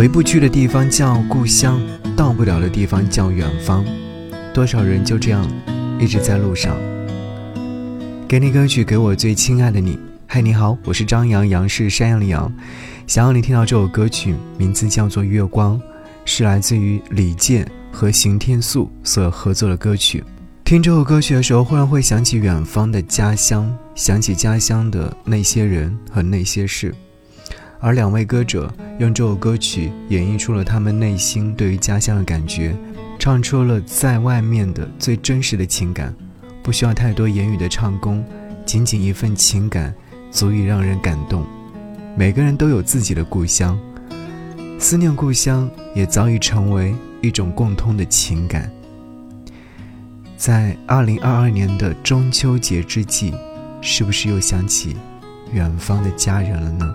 回不去的地方叫故乡，到不了的地方叫远方。多少人就这样一直在路上。给你歌曲，给我最亲爱的你。嗨，你好，我是张扬，杨是山羊的羊。想要你听到这首歌曲，名字叫做《月光》，是来自于李健和邢天素所合作的歌曲。听这首歌曲的时候，忽然会想起远方的家乡，想起家乡的那些人和那些事。而两位歌者用这首歌曲演绎出了他们内心对于家乡的感觉，唱出了在外面的最真实的情感，不需要太多言语的唱功，仅仅一份情感足以让人感动。每个人都有自己的故乡，思念故乡也早已成为一种共通的情感。在二零二二年的中秋节之际，是不是又想起远方的家人了呢？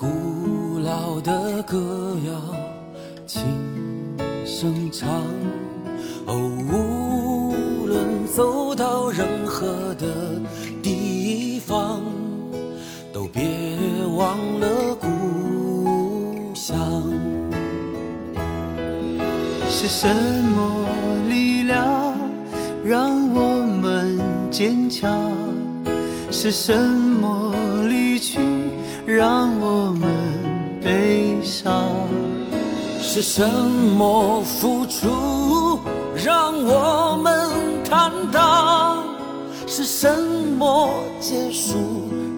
古老的歌谣轻声唱。哦，无论走到任何的地方，都别忘了故乡。是什么力量让我们坚强？是什么离去让是什么付出让我们坦荡？是什么结束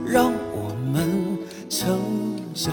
让我们成长？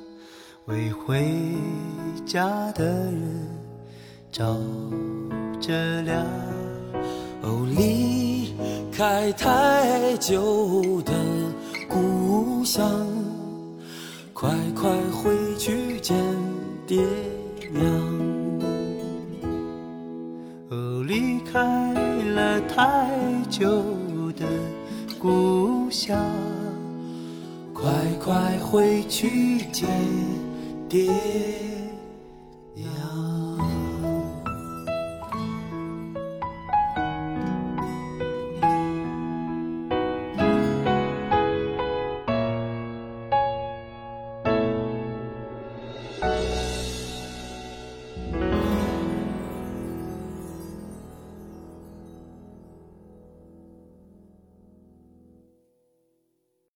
为回家的人照着亮。哦，离开太久的故乡，快快回去见爹娘。哦，离开了太久的故乡，快快回去见。蝶